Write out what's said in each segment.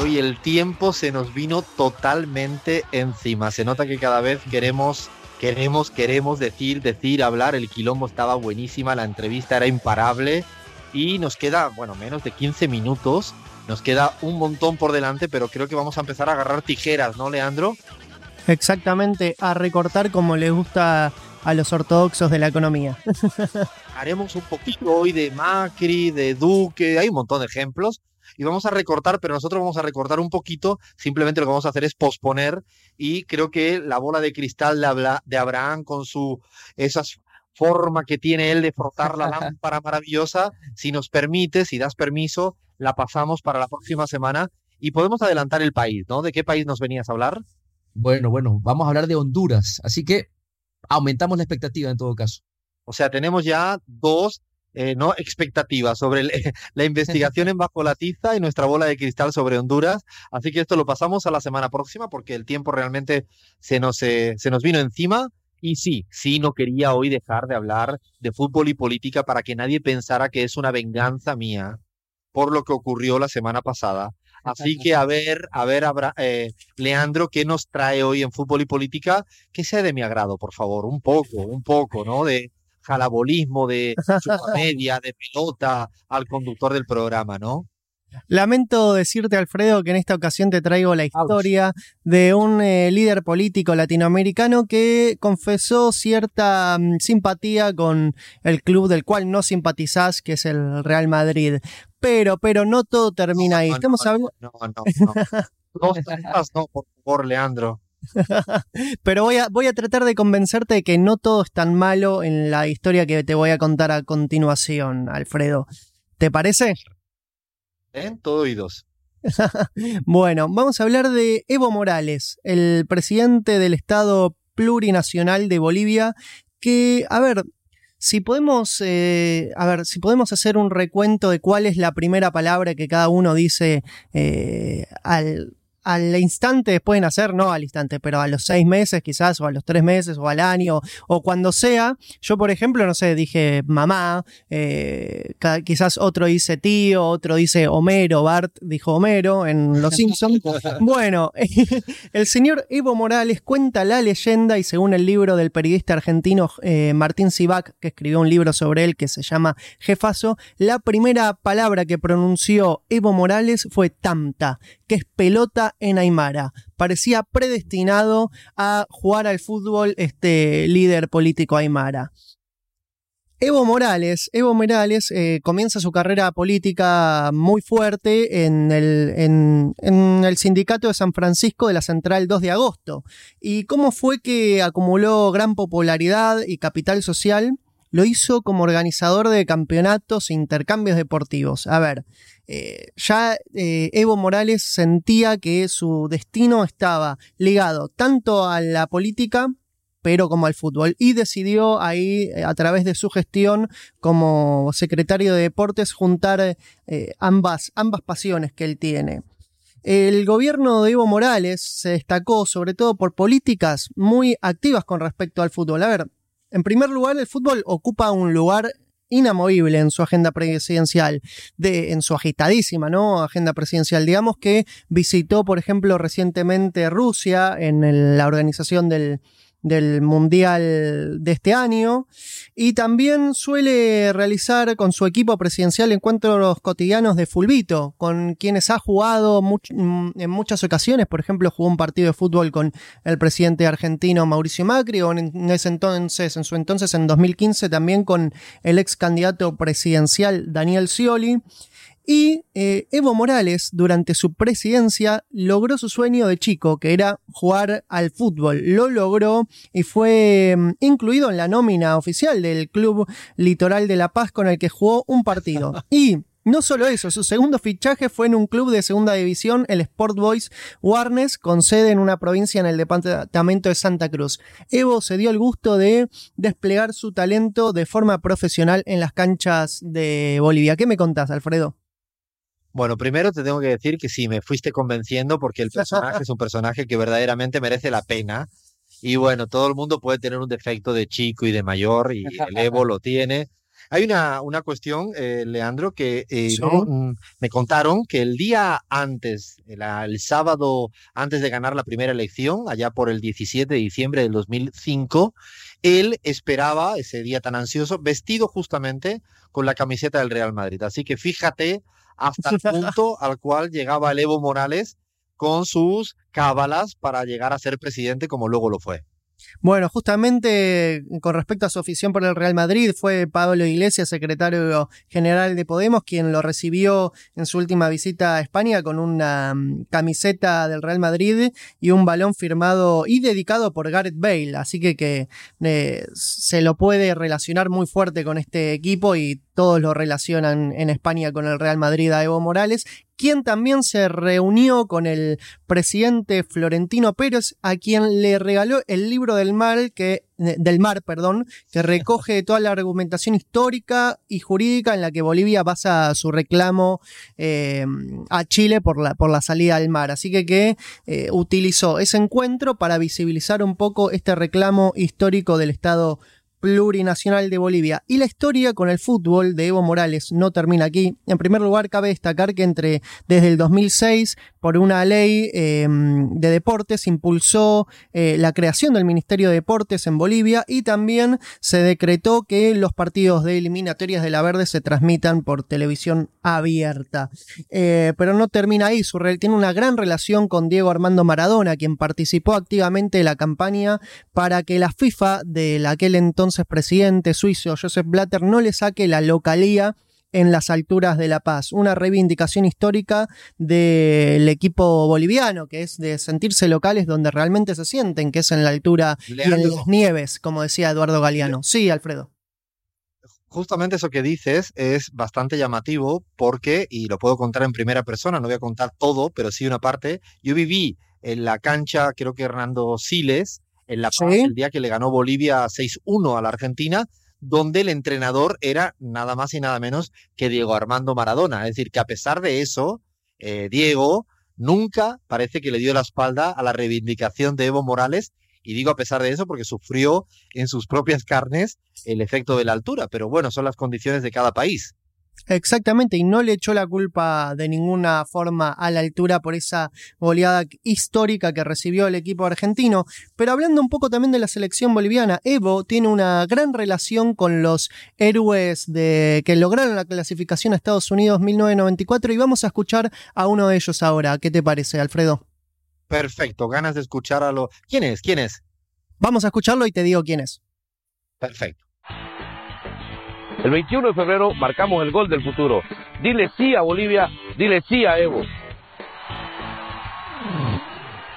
Hoy el tiempo se nos vino totalmente encima. Se nota que cada vez queremos, queremos, queremos decir, decir, hablar. El quilombo estaba buenísima, la entrevista era imparable. Y nos queda, bueno, menos de 15 minutos nos queda un montón por delante, pero creo que vamos a empezar a agarrar tijeras, ¿no, Leandro? Exactamente, a recortar como le gusta a los ortodoxos de la economía. Haremos un poquito hoy de Macri, de Duque, hay un montón de ejemplos. Y vamos a recortar, pero nosotros vamos a recortar un poquito, simplemente lo que vamos a hacer es posponer y creo que la bola de cristal de, Abraham con su esas forma que tiene él de frotar la lámpara maravillosa, si nos permite, si das permiso, la pasamos para la próxima semana y podemos adelantar el país, ¿no? ¿De qué país nos venías a hablar? Bueno, bueno, vamos a hablar de Honduras, así que aumentamos la expectativa en todo caso. O sea, tenemos ya dos eh, no expectativas sobre la investigación en Bajo la Tiza y nuestra bola de cristal sobre Honduras. Así que esto lo pasamos a la semana próxima porque el tiempo realmente se nos, eh, se nos vino encima. Y sí, sí, no quería hoy dejar de hablar de fútbol y política para que nadie pensara que es una venganza mía por lo que ocurrió la semana pasada. Así que a ver, a ver, eh, Leandro, ¿qué nos trae hoy en fútbol y política? Que sea de mi agrado, por favor, un poco, un poco, ¿no? De jalabolismo, de media, de pelota al conductor del programa, ¿no? Lamento decirte, Alfredo, que en esta ocasión te traigo la historia de un eh, líder político latinoamericano que confesó cierta mm, simpatía con el club del cual no simpatizás, que es el Real Madrid. Pero, pero no todo termina ahí. Estamos hablando. No, no, no. No, no, por favor, Leandro. Pero voy a, voy a tratar de convencerte de que no todo es tan malo en la historia que te voy a contar a continuación, Alfredo. ¿Te parece? En todo oídos. bueno, vamos a hablar de Evo Morales, el presidente del Estado plurinacional de Bolivia, que, a ver, si podemos, eh, a ver, si podemos hacer un recuento de cuál es la primera palabra que cada uno dice eh, al, al instante pueden hacer, no al instante, pero a los seis meses quizás, o a los tres meses, o al año, o cuando sea. Yo, por ejemplo, no sé, dije mamá, eh, quizás otro dice tío, otro dice Homero, Bart dijo Homero en Los Simpsons. Bueno, el señor Evo Morales cuenta la leyenda y según el libro del periodista argentino eh, Martín Sivac, que escribió un libro sobre él que se llama Jefazo, la primera palabra que pronunció Evo Morales fue tamta, que es pelota en Aymara. Parecía predestinado a jugar al fútbol este líder político Aymara. Evo Morales, Evo Morales eh, comienza su carrera política muy fuerte en el, en, en el, sindicato de San Francisco de la Central 2 de agosto. ¿Y cómo fue que acumuló gran popularidad y capital social? Lo hizo como organizador de campeonatos e intercambios deportivos. A ver, eh, ya eh, Evo Morales sentía que su destino estaba ligado tanto a la política pero como al fútbol y decidió ahí eh, a través de su gestión como secretario de deportes juntar ambas, ambas pasiones que él tiene. El gobierno de Evo Morales se destacó sobre todo por políticas muy activas con respecto al fútbol. A ver, en primer lugar, el fútbol ocupa un lugar inamovible en su agenda presidencial, de, en su agitadísima ¿no? agenda presidencial. Digamos que visitó, por ejemplo, recientemente Rusia en la organización del, del Mundial de este año. Y también suele realizar con su equipo presidencial encuentros cotidianos de fulbito, con quienes ha jugado mm, en muchas ocasiones. Por ejemplo, jugó un partido de fútbol con el presidente argentino Mauricio Macri, o en ese entonces, en su entonces, en 2015, también con el ex candidato presidencial Daniel Scioli. Y eh, Evo Morales, durante su presidencia, logró su sueño de chico, que era jugar al fútbol. Lo logró y fue mm, incluido en la nómina oficial del Club Litoral de La Paz con el que jugó un partido. Y No solo eso, su segundo fichaje fue en un club de segunda división, el Sport Boys Warnes, con sede en una provincia en el departamento de Santa Cruz. Evo se dio el gusto de desplegar su talento de forma profesional en las canchas de Bolivia. ¿Qué me contás, Alfredo? Bueno, primero te tengo que decir que sí, me fuiste convenciendo porque el personaje es un personaje que verdaderamente merece la pena. Y bueno, todo el mundo puede tener un defecto de chico y de mayor, y el Evo lo tiene. Hay una, una cuestión, eh, Leandro, que eh, mm, me contaron que el día antes, el, sábado antes de ganar la primera elección, allá por el 17 de diciembre del 2005, él esperaba ese día tan ansioso, vestido justamente con la camiseta del Real Madrid. Así que fíjate hasta el punto al cual llegaba el Evo Morales con sus cábalas para llegar a ser presidente como luego lo fue. Bueno, justamente con respecto a su afición por el Real Madrid, fue Pablo Iglesias, secretario general de Podemos, quien lo recibió en su última visita a España con una mm, camiseta del Real Madrid y un balón firmado y dedicado por Gareth Bale. Así que, que eh, se lo puede relacionar muy fuerte con este equipo y todos lo relacionan en España con el Real Madrid a Evo Morales, quien también se reunió con el presidente Florentino Pérez, a quien le regaló el libro del mar que del mar, perdón, que recoge toda la argumentación histórica y jurídica en la que Bolivia basa su reclamo eh, a Chile por la, por la salida al mar. Así que, que eh, utilizó ese encuentro para visibilizar un poco este reclamo histórico del Estado plurinacional de Bolivia. Y la historia con el fútbol de Evo Morales no termina aquí. En primer lugar, cabe destacar que entre desde el 2006, por una ley em, de deportes, impulsó eh, la creación del Ministerio de Deportes en Bolivia y también se decretó que los partidos de eliminatorias de la Verde se transmitan por televisión abierta. Eh, pero no termina ahí, su tiene una gran relación con Diego Armando Maradona, quien participó activamente en la campaña para que la FIFA de aquel entonces presidente suizo Joseph Blatter no le saque la localía en las alturas de La Paz, una reivindicación histórica del equipo boliviano, que es de sentirse locales donde realmente se sienten, que es en la altura y en las nieves, como decía Eduardo Galeano. Sí, Alfredo. Justamente eso que dices es bastante llamativo porque, y lo puedo contar en primera persona, no voy a contar todo, pero sí una parte, yo viví en la cancha, creo que Hernando Siles, en La Paz, el día que le ganó Bolivia 6-1 a la Argentina, donde el entrenador era nada más y nada menos que Diego Armando Maradona. Es decir, que a pesar de eso, eh, Diego nunca parece que le dio la espalda a la reivindicación de Evo Morales. Y digo a pesar de eso porque sufrió en sus propias carnes el efecto de la altura. Pero bueno, son las condiciones de cada país. Exactamente, y no le echó la culpa de ninguna forma a la altura por esa goleada histórica que recibió el equipo argentino. Pero hablando un poco también de la selección boliviana, Evo tiene una gran relación con los héroes de, que lograron la clasificación a Estados Unidos 1994 y vamos a escuchar a uno de ellos ahora. ¿Qué te parece, Alfredo? Perfecto, ganas de escuchar a lo... ¿Quién es? ¿Quién es? Vamos a escucharlo y te digo quién es. Perfecto. El 21 de febrero marcamos el gol del futuro. Dile sí a Bolivia, dile sí a Evo.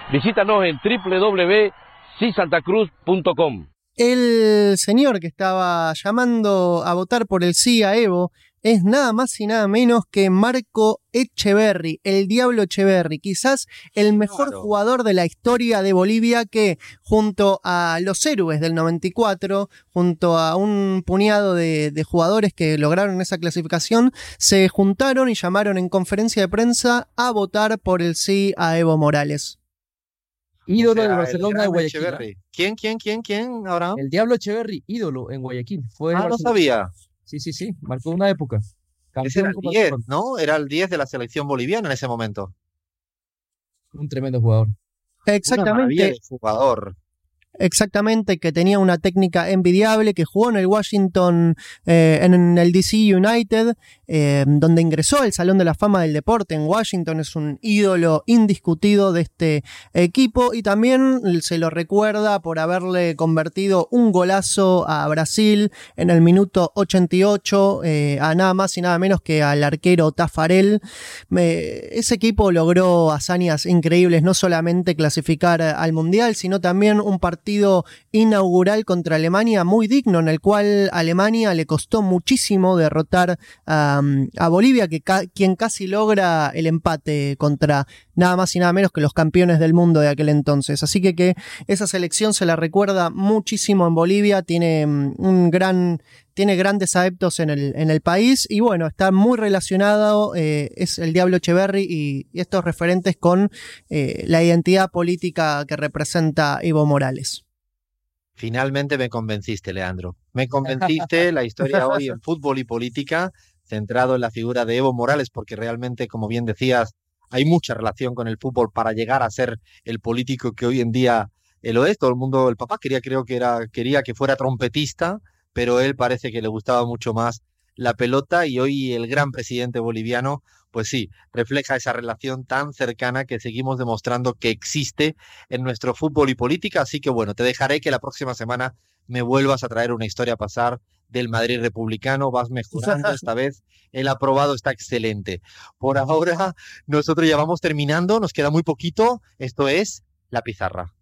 Visítanos en www.sisantacruz.com. El señor que estaba llamando a votar por el sí a Evo es nada más y nada menos que Marco Echeverry, el Diablo Echeverry, quizás el mejor jugador de la historia de Bolivia que junto a los héroes del 94, junto a un puñado de, jugadores que lograron esa clasificación, se juntaron y llamaron en conferencia de prensa a votar por el sí a Evo Morales. Ídolo de Barcelona de Guayaquil. ¿Quién, quién, quién, quién, ahora? El Diablo Echeverry, ídolo en Guayaquil. Fue ah, no sabía. Sí, sí, sí, marcó una época. Ese era el 10, ¿no? Era el 10 de la selección boliviana en ese momento. Un tremendo jugador. Exactamente. Una jugador. Exactamente, que tenía una técnica envidiable, que jugó en el Washington, eh, en el DC United, eh, donde ingresó al Salón de la Fama del Deporte en Washington, es un ídolo indiscutido de este equipo y también se lo recuerda por haberle convertido un golazo a Brasil en el minuto 88, eh, a nada más y nada menos que al arquero Tafarel. ese equipo logró hazañas increíbles, no solamente clasificar al Mundial, sino también un partido partido inaugural contra Alemania muy digno, en el cual Alemania le costó muchísimo derrotar a Bolivia, que quien casi logra el empate contra nada más y nada menos que los campeones del mundo de aquel entonces. Así que, que esa selección se la recuerda muchísimo en Bolivia, tiene mm, un gran tiene grandes adeptos en el, en el país y bueno, está muy relacionado, eh, es el Diablo Echeverry y, estos referentes con eh, la identidad política que representa Evo Morales. Finalmente me convenciste, Leandro. Me convenciste la historia hoy en fútbol y política, centrado en la figura de Evo Morales, porque realmente, como bien decías, hay mucha relación con el fútbol para llegar a ser el político que hoy en día lo es. Todo el mundo, el papá quería, creo que era, quería que fuera trompetista, pero él parece que le gustaba mucho más la pelota y hoy el gran presidente boliviano, pues sí, refleja esa relación tan cercana que seguimos demostrando que existe en nuestro fútbol y política. Así que bueno, te dejaré que la próxima semana me vuelvas a traer una historia a pasar del Madrid republicano, vas mejorando esta vez, el aprobado está excelente. Por ahora, nosotros ya vamos terminando, nos queda muy poquito, esto es la pizarra.